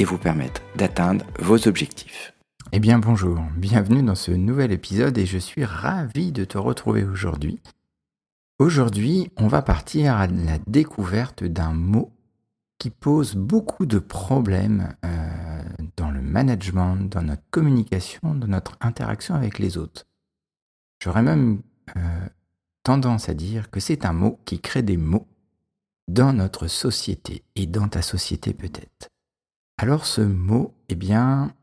et vous permettre d'atteindre vos objectifs. Eh bien bonjour, bienvenue dans ce nouvel épisode et je suis ravi de te retrouver aujourd'hui. Aujourd'hui, on va partir à la découverte d'un mot qui pose beaucoup de problèmes euh, dans le management, dans notre communication, dans notre interaction avec les autres. J'aurais même euh, tendance à dire que c'est un mot qui crée des mots dans notre société et dans ta société peut-être. Alors ce mot, eh bien,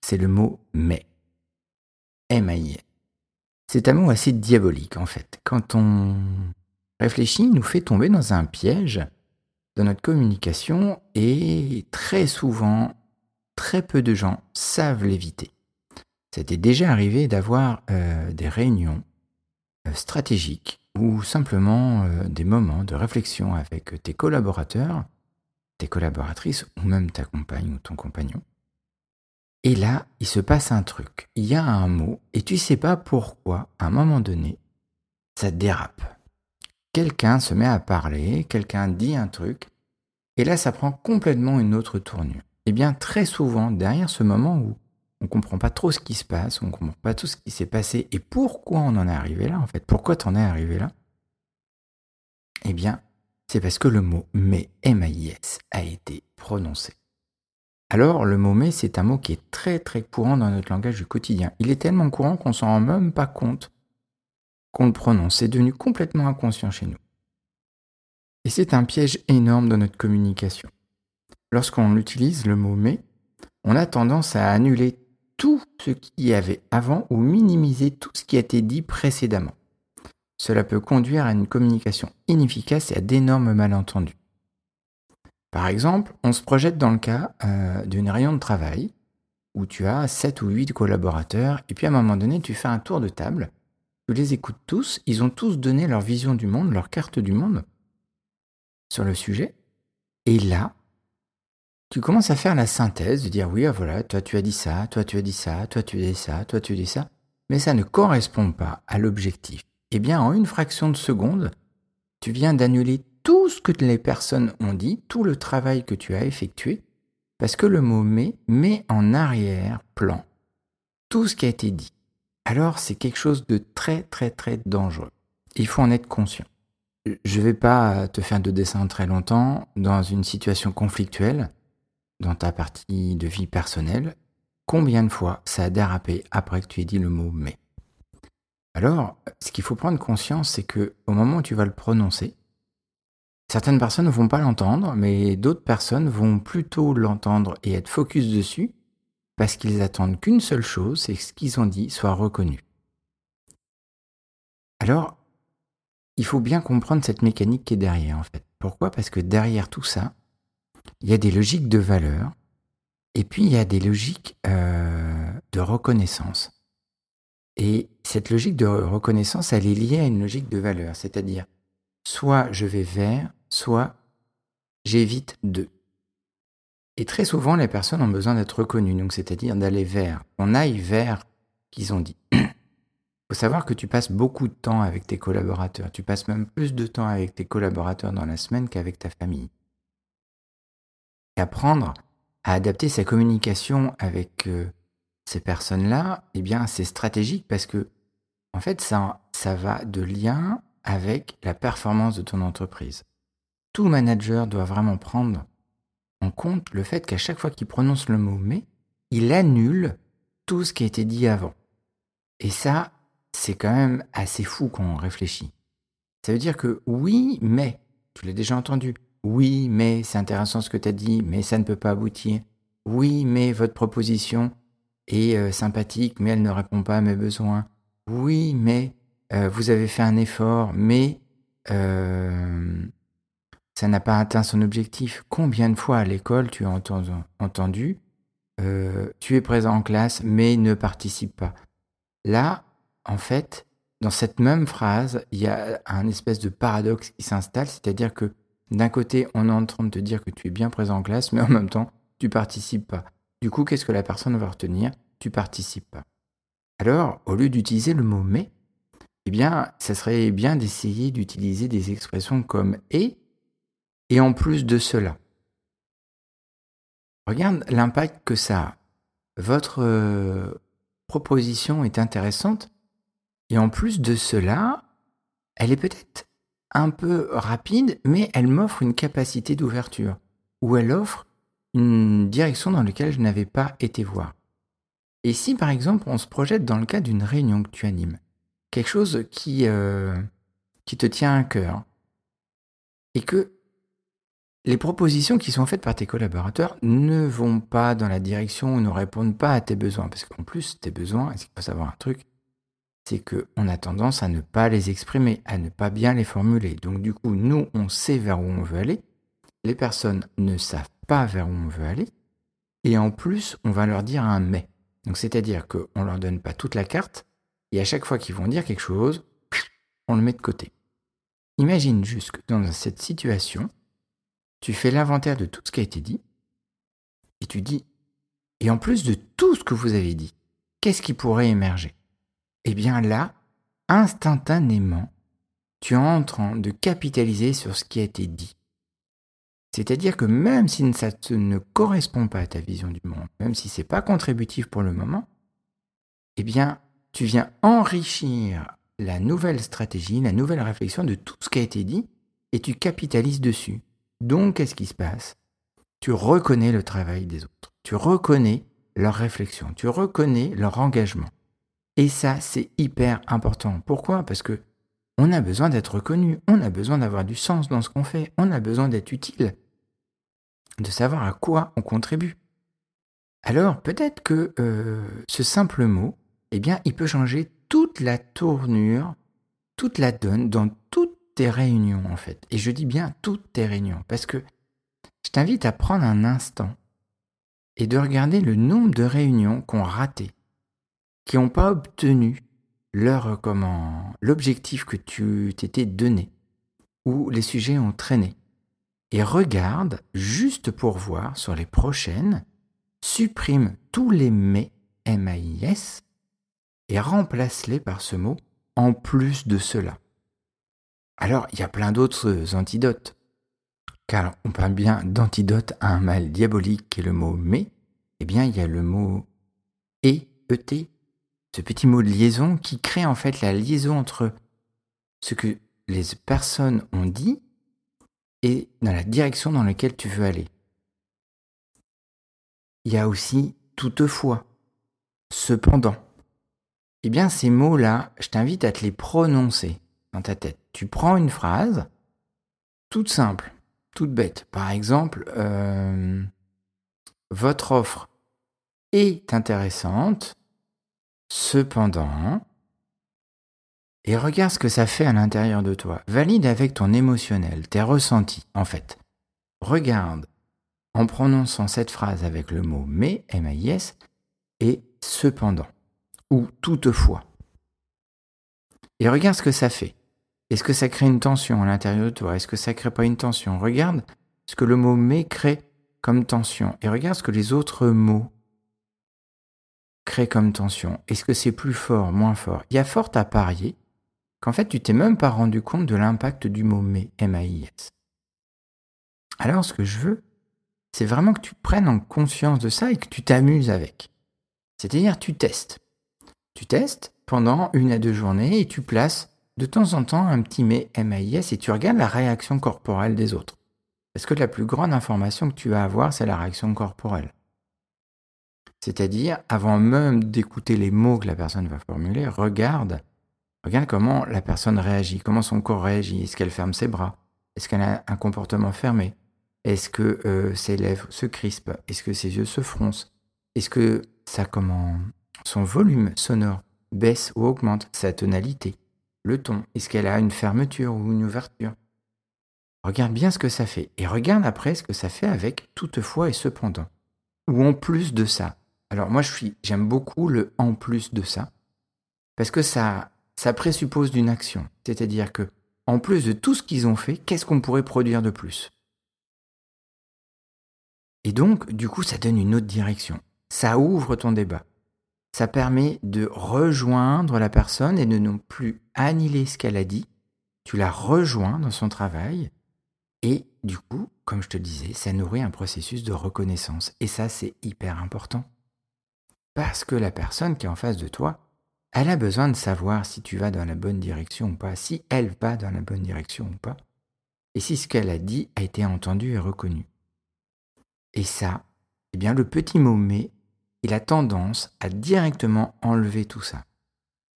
c'est le mot mais. m C'est un mot assez diabolique en fait. Quand on réfléchit, il nous fait tomber dans un piège dans notre communication et très souvent, très peu de gens savent l'éviter. C'était déjà arrivé d'avoir euh, des réunions euh, stratégiques ou simplement euh, des moments de réflexion avec tes collaborateurs tes collaboratrices ou même ta compagne ou ton compagnon. Et là, il se passe un truc. Il y a un mot et tu sais pas pourquoi, à un moment donné, ça dérape. Quelqu'un se met à parler, quelqu'un dit un truc, et là, ça prend complètement une autre tournure. Eh bien, très souvent, derrière ce moment où on ne comprend pas trop ce qui se passe, on ne comprend pas tout ce qui s'est passé et pourquoi on en est arrivé là, en fait, pourquoi tu en es arrivé là, eh bien, c'est parce que le mot mais, M-A-I-S, a été prononcé. Alors, le mot mais, c'est un mot qui est très très courant dans notre langage du quotidien. Il est tellement courant qu'on s'en rend même pas compte qu'on le prononce. C'est devenu complètement inconscient chez nous. Et c'est un piège énorme dans notre communication. Lorsqu'on utilise le mot mais, on a tendance à annuler tout ce qu'il y avait avant ou minimiser tout ce qui a été dit précédemment. Cela peut conduire à une communication inefficace et à d'énormes malentendus. Par exemple, on se projette dans le cas euh, d'une réunion de travail où tu as 7 ou 8 collaborateurs et puis à un moment donné, tu fais un tour de table, tu les écoutes tous, ils ont tous donné leur vision du monde, leur carte du monde sur le sujet. Et là, tu commences à faire la synthèse, de dire oui, ah, voilà, toi tu as dit ça, toi tu as dit ça, toi tu as dit ça, toi tu as dit ça, mais ça ne correspond pas à l'objectif eh bien en une fraction de seconde, tu viens d'annuler tout ce que les personnes ont dit, tout le travail que tu as effectué, parce que le mot mais met en arrière-plan tout ce qui a été dit. Alors c'est quelque chose de très très très dangereux. Il faut en être conscient. Je ne vais pas te faire de dessin très longtemps dans une situation conflictuelle, dans ta partie de vie personnelle. Combien de fois ça a dérapé après que tu aies dit le mot mais alors, ce qu'il faut prendre conscience, c'est que au moment où tu vas le prononcer, certaines personnes ne vont pas l'entendre, mais d'autres personnes vont plutôt l'entendre et être focus dessus parce qu'ils attendent qu'une seule chose, c'est que ce qu'ils ont dit soit reconnu. Alors, il faut bien comprendre cette mécanique qui est derrière, en fait. Pourquoi? Parce que derrière tout ça, il y a des logiques de valeur, et puis il y a des logiques euh, de reconnaissance. Et cette logique de reconnaissance, elle est liée à une logique de valeur, c'est-à-dire soit je vais vers, soit j'évite de. Et très souvent, les personnes ont besoin d'être reconnues, donc c'est-à-dire d'aller vers, on aille vers qu'ils ont dit. Il faut savoir que tu passes beaucoup de temps avec tes collaborateurs, tu passes même plus de temps avec tes collaborateurs dans la semaine qu'avec ta famille. Et apprendre à adapter sa communication avec euh, ces personnes-là, eh bien, c'est stratégique parce que, en fait, ça, ça va de lien avec la performance de ton entreprise. Tout manager doit vraiment prendre en compte le fait qu'à chaque fois qu'il prononce le mot mais, il annule tout ce qui a été dit avant. Et ça, c'est quand même assez fou quand on réfléchit. Ça veut dire que oui, mais, tu l'as déjà entendu, oui, mais c'est intéressant ce que tu as dit, mais ça ne peut pas aboutir. Oui, mais votre proposition, et euh, sympathique, mais elle ne répond pas à mes besoins. Oui, mais euh, vous avez fait un effort, mais euh, ça n'a pas atteint son objectif. Combien de fois à l'école tu as entendu, tu es présent en classe mais ne participe pas? Là, en fait, dans cette même phrase, il y a un espèce de paradoxe qui s'installe, c'est-à-dire que d'un côté, on est en train de te dire que tu es bien présent en classe, mais en même temps, tu participes pas. Du coup, qu'est-ce que la personne va retenir? Tu participes. Alors, au lieu d'utiliser le mot mais, eh bien, ça serait bien d'essayer d'utiliser des expressions comme et et en plus de cela. Regarde l'impact que ça a. Votre euh, proposition est intéressante et en plus de cela, elle est peut-être un peu rapide, mais elle m'offre une capacité d'ouverture ou elle offre direction dans laquelle je n'avais pas été voir. Et si par exemple on se projette dans le cas d'une réunion que tu animes, quelque chose qui, euh, qui te tient à cœur, et que les propositions qui sont faites par tes collaborateurs ne vont pas dans la direction ou ne répondent pas à tes besoins. Parce qu'en plus, tes besoins, est-ce qu'il faut savoir un truc C'est qu'on a tendance à ne pas les exprimer, à ne pas bien les formuler. Donc du coup, nous, on sait vers où on veut aller. Les personnes ne savent pas vers où on veut aller. Et en plus, on va leur dire un mais. Donc c'est-à-dire qu'on ne leur donne pas toute la carte. Et à chaque fois qu'ils vont dire quelque chose, on le met de côté. Imagine juste que dans cette situation, tu fais l'inventaire de tout ce qui a été dit, et tu dis, et en plus de tout ce que vous avez dit, qu'est-ce qui pourrait émerger? Eh bien là, instantanément, tu es en train de capitaliser sur ce qui a été dit. C'est-à-dire que même si ça ne correspond pas à ta vision du monde, même si c'est pas contributif pour le moment, eh bien, tu viens enrichir la nouvelle stratégie, la nouvelle réflexion de tout ce qui a été dit, et tu capitalises dessus. Donc, qu'est-ce qui se passe? Tu reconnais le travail des autres, tu reconnais leur réflexion, tu reconnais leur engagement. Et ça, c'est hyper important. Pourquoi? Parce que on a besoin d'être reconnu, on a besoin d'avoir du sens dans ce qu'on fait, on a besoin d'être utile, de savoir à quoi on contribue. Alors, peut-être que euh, ce simple mot, eh bien, il peut changer toute la tournure, toute la donne dans toute tes réunions, en fait. Et je dis bien toutes tes réunions, parce que je t'invite à prendre un instant et de regarder le nombre de réunions qu'on raté, qui n'ont pas obtenu leur comment l'objectif que tu t'étais donné, où les sujets ont traîné. Et regarde, juste pour voir sur les prochaines, supprime tous les mais, M-A-I-S, et remplace-les par ce mot en plus de cela. Alors, il y a plein d'autres antidotes. Car on parle bien d'antidote à un mal diabolique qui est le mot mais. Eh bien, il y a le mot et, et, ce petit mot de liaison qui crée en fait la liaison entre ce que les personnes ont dit dans la direction dans laquelle tu veux aller. Il y a aussi toutefois, cependant. Eh bien, ces mots-là, je t'invite à te les prononcer dans ta tête tu prends une phrase toute simple, toute bête. Par exemple, euh, votre offre est intéressante, cependant, et regarde ce que ça fait à l'intérieur de toi. Valide avec ton émotionnel, tes ressentis, en fait. Regarde en prononçant cette phrase avec le mot mais, M-A-I-S, et cependant, ou toutefois. Et regarde ce que ça fait. Est-ce que ça crée une tension à l'intérieur de toi? Est-ce que ça crée pas une tension? Regarde ce que le mot mais crée comme tension et regarde ce que les autres mots créent comme tension. Est-ce que c'est plus fort, moins fort? Il y a fort à parier qu'en fait tu t'es même pas rendu compte de l'impact du mot mais, M-A-I-S. Alors ce que je veux, c'est vraiment que tu prennes en conscience de ça et que tu t'amuses avec. C'est-à-dire tu testes. Tu testes pendant une à deux journées et tu places de temps en temps un petit mais MAIS et tu regardes la réaction corporelle des autres. Parce que la plus grande information que tu vas avoir, c'est la réaction corporelle. C'est-à-dire, avant même d'écouter les mots que la personne va formuler, regarde, regarde comment la personne réagit, comment son corps réagit. Est-ce qu'elle ferme ses bras? Est-ce qu'elle a un comportement fermé? Est-ce que euh, ses lèvres se crispent? Est-ce que ses yeux se froncent? Est-ce que ça comment son volume sonore baisse ou augmente? Sa tonalité? Le ton? Est-ce qu'elle a une fermeture ou une ouverture? Regarde bien ce que ça fait et regarde après ce que ça fait avec toutefois et cependant. ou en plus de ça. Alors moi, je suis, j'aime beaucoup le en plus de ça, parce que ça, ça présuppose d'une action. C'est-à-dire que, en plus de tout ce qu'ils ont fait, qu'est-ce qu'on pourrait produire de plus? Et donc, du coup, ça donne une autre direction. Ça ouvre ton débat. Ça permet de rejoindre la personne et de non plus annihiler ce qu'elle a dit. Tu la rejoins dans son travail. Et du coup, comme je te disais, ça nourrit un processus de reconnaissance. Et ça, c'est hyper important. Parce que la personne qui est en face de toi, elle a besoin de savoir si tu vas dans la bonne direction ou pas, si elle va dans la bonne direction ou pas, et si ce qu'elle a dit a été entendu et reconnu. Et ça, eh bien, le petit mot mais, il a tendance à directement enlever tout ça.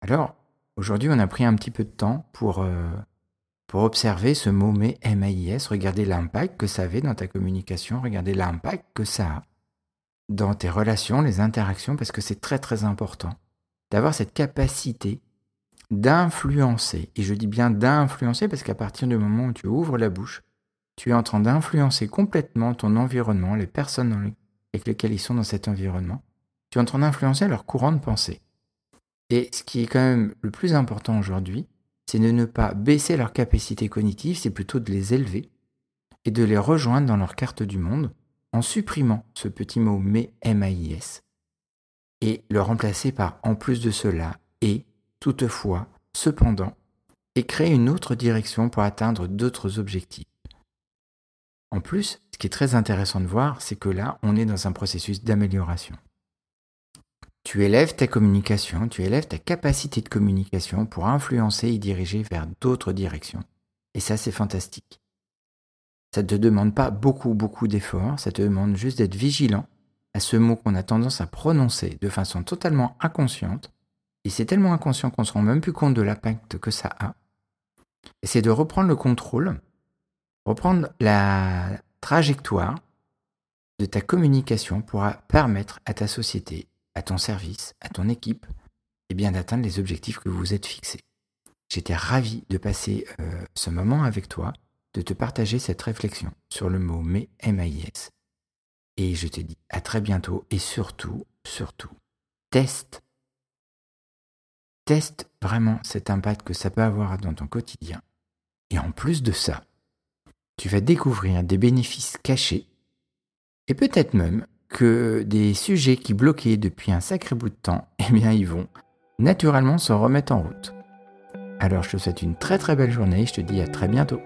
Alors, aujourd'hui, on a pris un petit peu de temps pour, euh, pour observer ce mot mais, M-A-I-S, regarder l'impact que ça avait dans ta communication, regarder l'impact que ça a dans tes relations, les interactions, parce que c'est très très important d'avoir cette capacité d'influencer. Et je dis bien d'influencer parce qu'à partir du moment où tu ouvres la bouche, tu es en train d'influencer complètement ton environnement, les personnes avec lesquelles ils sont dans cet environnement. Tu es en train d'influencer leur courant de pensée. Et ce qui est quand même le plus important aujourd'hui, c'est de ne pas baisser leur capacité cognitive, c'est plutôt de les élever et de les rejoindre dans leur carte du monde en supprimant ce petit mot mais M-A-I-S et le remplacer par en plus de cela et, toutefois, cependant, et créer une autre direction pour atteindre d'autres objectifs. En plus, ce qui est très intéressant de voir, c'est que là, on est dans un processus d'amélioration. Tu élèves ta communication, tu élèves ta capacité de communication pour influencer et diriger vers d'autres directions. Et ça, c'est fantastique. Ça ne te demande pas beaucoup, beaucoup d'efforts, ça te demande juste d'être vigilant ce mot qu'on a tendance à prononcer de façon totalement inconsciente, et c'est tellement inconscient qu'on ne se rend même plus compte de l'impact que ça a, c'est de reprendre le contrôle, reprendre la trajectoire de ta communication pour permettre à ta société, à ton service, à ton équipe, eh bien d'atteindre les objectifs que vous vous êtes fixés. J'étais ravi de passer euh, ce moment avec toi, de te partager cette réflexion sur le mot mais MAIS et je te dis à très bientôt et surtout, surtout, teste. Teste vraiment cet impact que ça peut avoir dans ton quotidien. Et en plus de ça, tu vas découvrir des bénéfices cachés et peut-être même que des sujets qui bloquaient depuis un sacré bout de temps, eh bien ils vont naturellement se remettre en route. Alors je te souhaite une très très belle journée et je te dis à très bientôt.